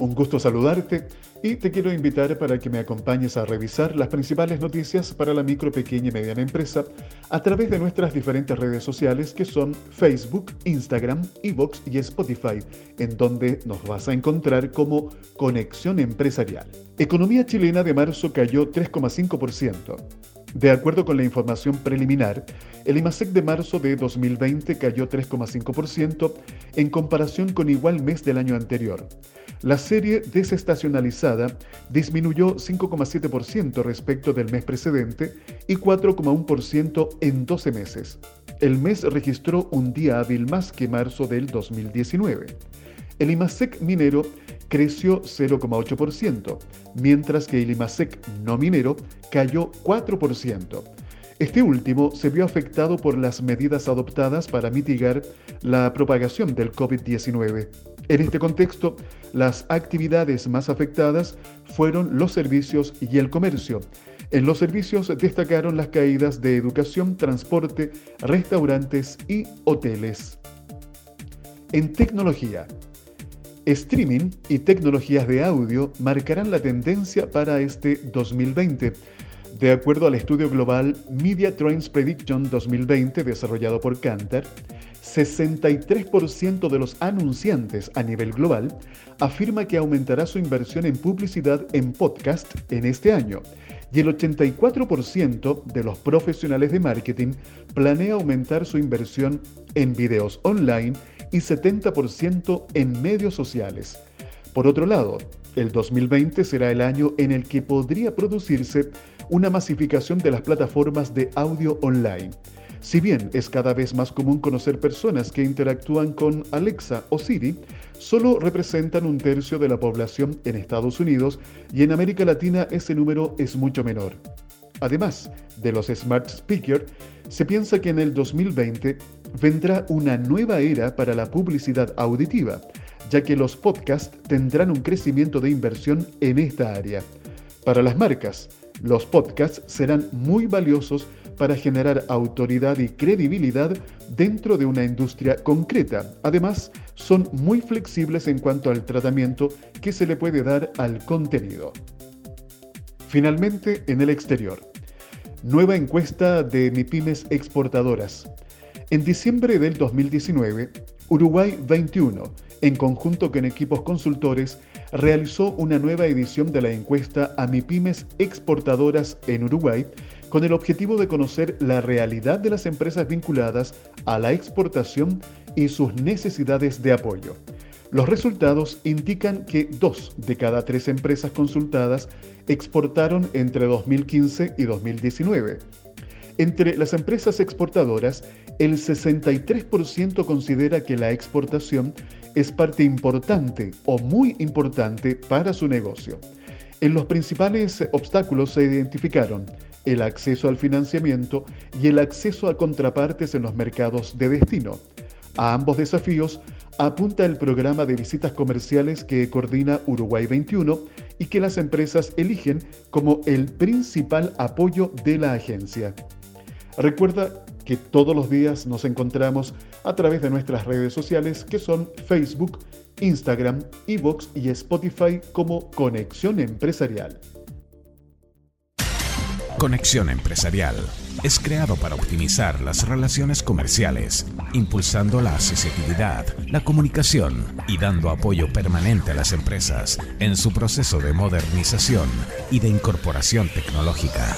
Un gusto saludarte y te quiero invitar para que me acompañes a revisar las principales noticias para la micro, pequeña y mediana empresa a través de nuestras diferentes redes sociales que son Facebook, Instagram, Evox y Spotify, en donde nos vas a encontrar como Conexión Empresarial. Economía chilena de marzo cayó 3,5%. De acuerdo con la información preliminar, el IMASEC de marzo de 2020 cayó 3,5% en comparación con igual mes del año anterior. La serie desestacionalizada disminuyó 5,7% respecto del mes precedente y 4,1% en 12 meses. El mes registró un día hábil más que marzo del 2019. El IMASEC minero creció 0,8%, mientras que el IMASEC no minero cayó 4%. Este último se vio afectado por las medidas adoptadas para mitigar la propagación del COVID-19. En este contexto, las actividades más afectadas fueron los servicios y el comercio. En los servicios destacaron las caídas de educación, transporte, restaurantes y hoteles. En tecnología, streaming y tecnologías de audio marcarán la tendencia para este 2020 de acuerdo al estudio global Media Trends Prediction 2020 desarrollado por Kantar, 63% de los anunciantes a nivel global afirma que aumentará su inversión en publicidad en podcast en este año y el 84% de los profesionales de marketing planea aumentar su inversión en videos online y 70% en medios sociales. Por otro lado, el 2020 será el año en el que podría producirse una masificación de las plataformas de audio online. Si bien es cada vez más común conocer personas que interactúan con Alexa o Siri, solo representan un tercio de la población en Estados Unidos y en América Latina ese número es mucho menor. Además de los smart speakers, se piensa que en el 2020 vendrá una nueva era para la publicidad auditiva, ya que los podcasts tendrán un crecimiento de inversión en esta área. Para las marcas, los podcasts serán muy valiosos para generar autoridad y credibilidad dentro de una industria concreta. Además, son muy flexibles en cuanto al tratamiento que se le puede dar al contenido. Finalmente, en el exterior. Nueva encuesta de MIPIMES exportadoras. En diciembre del 2019, Uruguay 21, en conjunto con equipos consultores, realizó una nueva edición de la encuesta a MIPIMES exportadoras en Uruguay con el objetivo de conocer la realidad de las empresas vinculadas a la exportación y sus necesidades de apoyo. Los resultados indican que dos de cada tres empresas consultadas exportaron entre 2015 y 2019. Entre las empresas exportadoras, el 63% considera que la exportación es parte importante o muy importante para su negocio. En los principales obstáculos se identificaron el acceso al financiamiento y el acceso a contrapartes en los mercados de destino. A ambos desafíos apunta el programa de visitas comerciales que coordina Uruguay 21 y que las empresas eligen como el principal apoyo de la agencia. Recuerda que todos los días nos encontramos a través de nuestras redes sociales que son Facebook, Instagram, Evox y Spotify como Conexión Empresarial. Conexión Empresarial es creado para optimizar las relaciones comerciales, impulsando la accesibilidad, la comunicación y dando apoyo permanente a las empresas en su proceso de modernización y de incorporación tecnológica.